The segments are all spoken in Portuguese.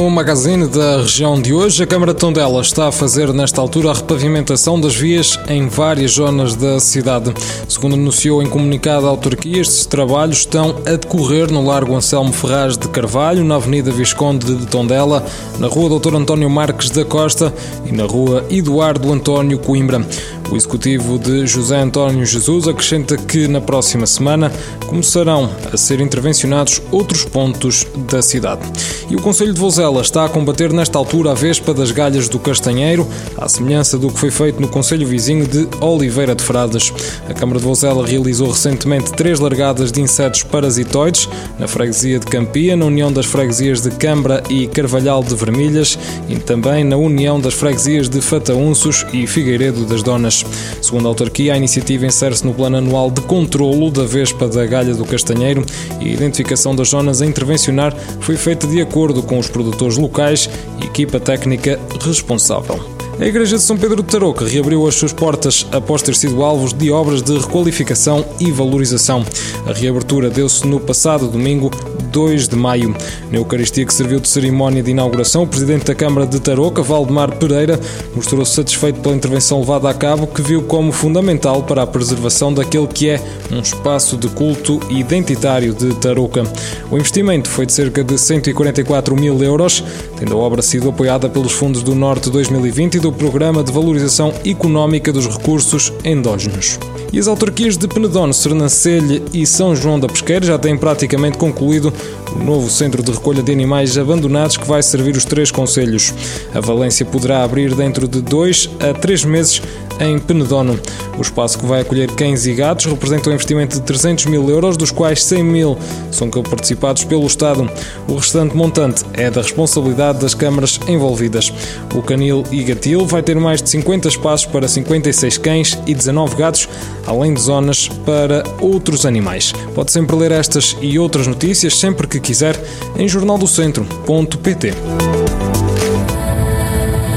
No magazine da região de hoje, a Câmara de Tondela está a fazer nesta altura a repavimentação das vias em várias zonas da cidade. Segundo anunciou em comunicado a autarquia, estes trabalhos estão a decorrer no Largo Anselmo Ferraz de Carvalho, na Avenida Visconde de Tondela, na Rua Dr. António Marques da Costa e na Rua Eduardo António Coimbra. O executivo de José António Jesus acrescenta que na próxima semana começarão a ser intervencionados outros pontos da cidade. E o Conselho de Vozela está a combater nesta altura a vespa das galhas do Castanheiro, à semelhança do que foi feito no Conselho vizinho de Oliveira de Frades. A Câmara de Vozela realizou recentemente três largadas de insetos parasitoides na freguesia de Campia, na União das Freguesias de Cambra e Carvalhal de Vermilhas e também na União das Freguesias de Fataunços e Figueiredo das Donas. Segundo a autarquia, a iniciativa insere-se no plano anual de controlo da Vespa da Galha do Castanheiro e a identificação das zonas a intervencionar foi feita de acordo com os produtores locais e equipa técnica responsável. A Igreja de São Pedro de Tarouca reabriu as suas portas após ter sido alvo de obras de requalificação e valorização. A reabertura deu-se no passado domingo, 2 de maio. Na Eucaristia que serviu de cerimónia de inauguração, o Presidente da Câmara de Tarouca, Valdemar Pereira, mostrou-se satisfeito pela intervenção levada a cabo, que viu como fundamental para a preservação daquele que é um espaço de culto identitário de Tarouca. O investimento foi de cerca de 144 mil euros, tendo a obra sido apoiada pelos fundos do Norte 2020 e do Programa de Valorização Económica dos Recursos Endógenos. E as autarquias de Penedono, Sernancelha e São João da Pesqueira já têm praticamente concluído novo centro de recolha de animais abandonados que vai servir os três conselhos. A Valência poderá abrir dentro de dois a três meses em Penedono. O espaço que vai acolher cães e gatos representa um investimento de 300 mil euros, dos quais 100 mil são participados pelo Estado. O restante montante é da responsabilidade das câmaras envolvidas. O Canil e Gatil vai ter mais de 50 espaços para 56 cães e 19 gatos, além de zonas para outros animais. Pode sempre ler estas e outras notícias sempre quiser em jornaldocentro.pt.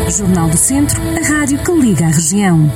Jornal do Centro, a rádio que liga a região.